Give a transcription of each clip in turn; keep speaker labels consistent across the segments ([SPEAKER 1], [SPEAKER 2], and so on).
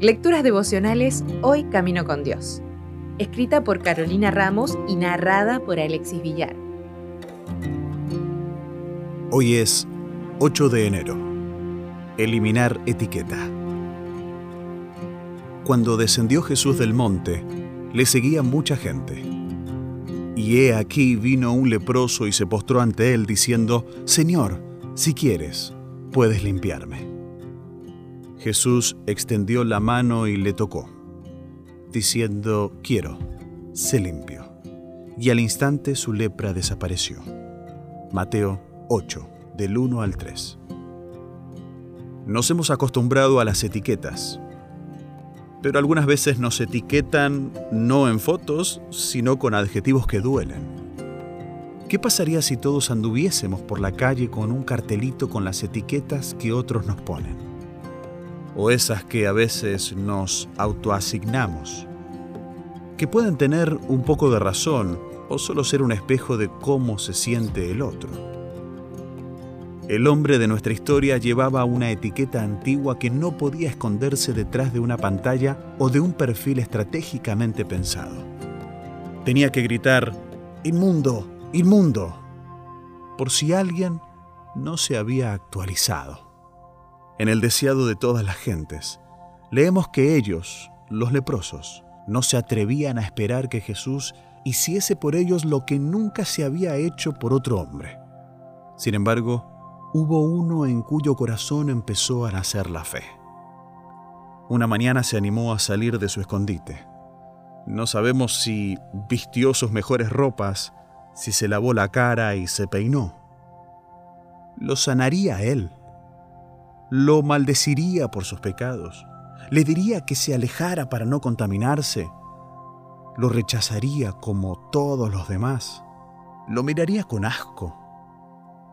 [SPEAKER 1] Lecturas devocionales Hoy Camino con Dios. Escrita por Carolina Ramos y narrada por Alexis Villar.
[SPEAKER 2] Hoy es 8 de enero. Eliminar etiqueta. Cuando descendió Jesús del monte, le seguía mucha gente. Y he aquí vino un leproso y se postró ante él diciendo, Señor, si quieres, puedes limpiarme. Jesús extendió la mano y le tocó, diciendo, quiero, sé limpio. Y al instante su lepra desapareció. Mateo 8, del 1 al 3. Nos hemos acostumbrado a las etiquetas, pero algunas veces nos etiquetan no en fotos, sino con adjetivos que duelen. ¿Qué pasaría si todos anduviésemos por la calle con un cartelito con las etiquetas que otros nos ponen? O esas que a veces nos autoasignamos, que pueden tener un poco de razón o solo ser un espejo de cómo se siente el otro. El hombre de nuestra historia llevaba una etiqueta antigua que no podía esconderse detrás de una pantalla o de un perfil estratégicamente pensado. Tenía que gritar, inmundo, inmundo, por si alguien no se había actualizado en el deseado de todas las gentes, leemos que ellos, los leprosos, no se atrevían a esperar que Jesús hiciese por ellos lo que nunca se había hecho por otro hombre. Sin embargo, hubo uno en cuyo corazón empezó a nacer la fe. Una mañana se animó a salir de su escondite. No sabemos si vistió sus mejores ropas, si se lavó la cara y se peinó. Lo sanaría él lo maldeciría por sus pecados, le diría que se alejara para no contaminarse, lo rechazaría como todos los demás, lo miraría con asco.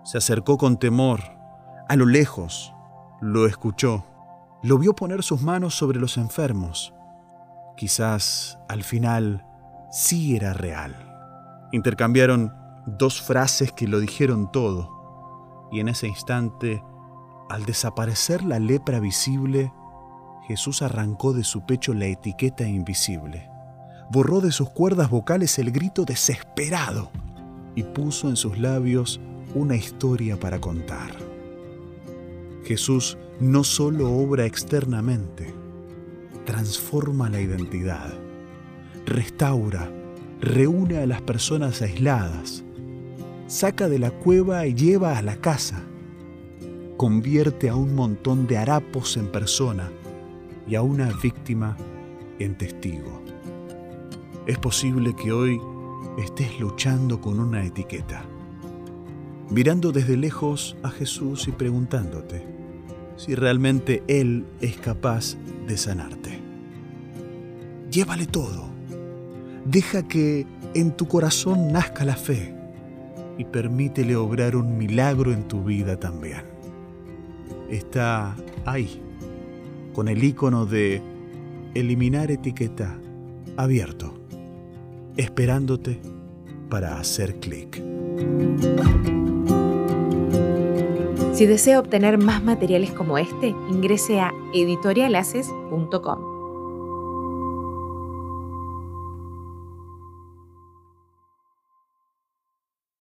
[SPEAKER 2] Se acercó con temor, a lo lejos, lo escuchó, lo vio poner sus manos sobre los enfermos. Quizás al final sí era real. Intercambiaron dos frases que lo dijeron todo, y en ese instante al desaparecer la lepra visible, Jesús arrancó de su pecho la etiqueta invisible, borró de sus cuerdas vocales el grito desesperado y puso en sus labios una historia para contar. Jesús no solo obra externamente, transforma la identidad, restaura, reúne a las personas aisladas, saca de la cueva y lleva a la casa convierte a un montón de harapos en persona y a una víctima en testigo. Es posible que hoy estés luchando con una etiqueta, mirando desde lejos a Jesús y preguntándote si realmente Él es capaz de sanarte. Llévale todo. Deja que en tu corazón nazca la fe y permítele obrar un milagro en tu vida también está ahí, con el icono de eliminar etiqueta abierto, esperándote para hacer clic.
[SPEAKER 1] Si desea obtener más materiales como este, ingrese a editorialaces.com.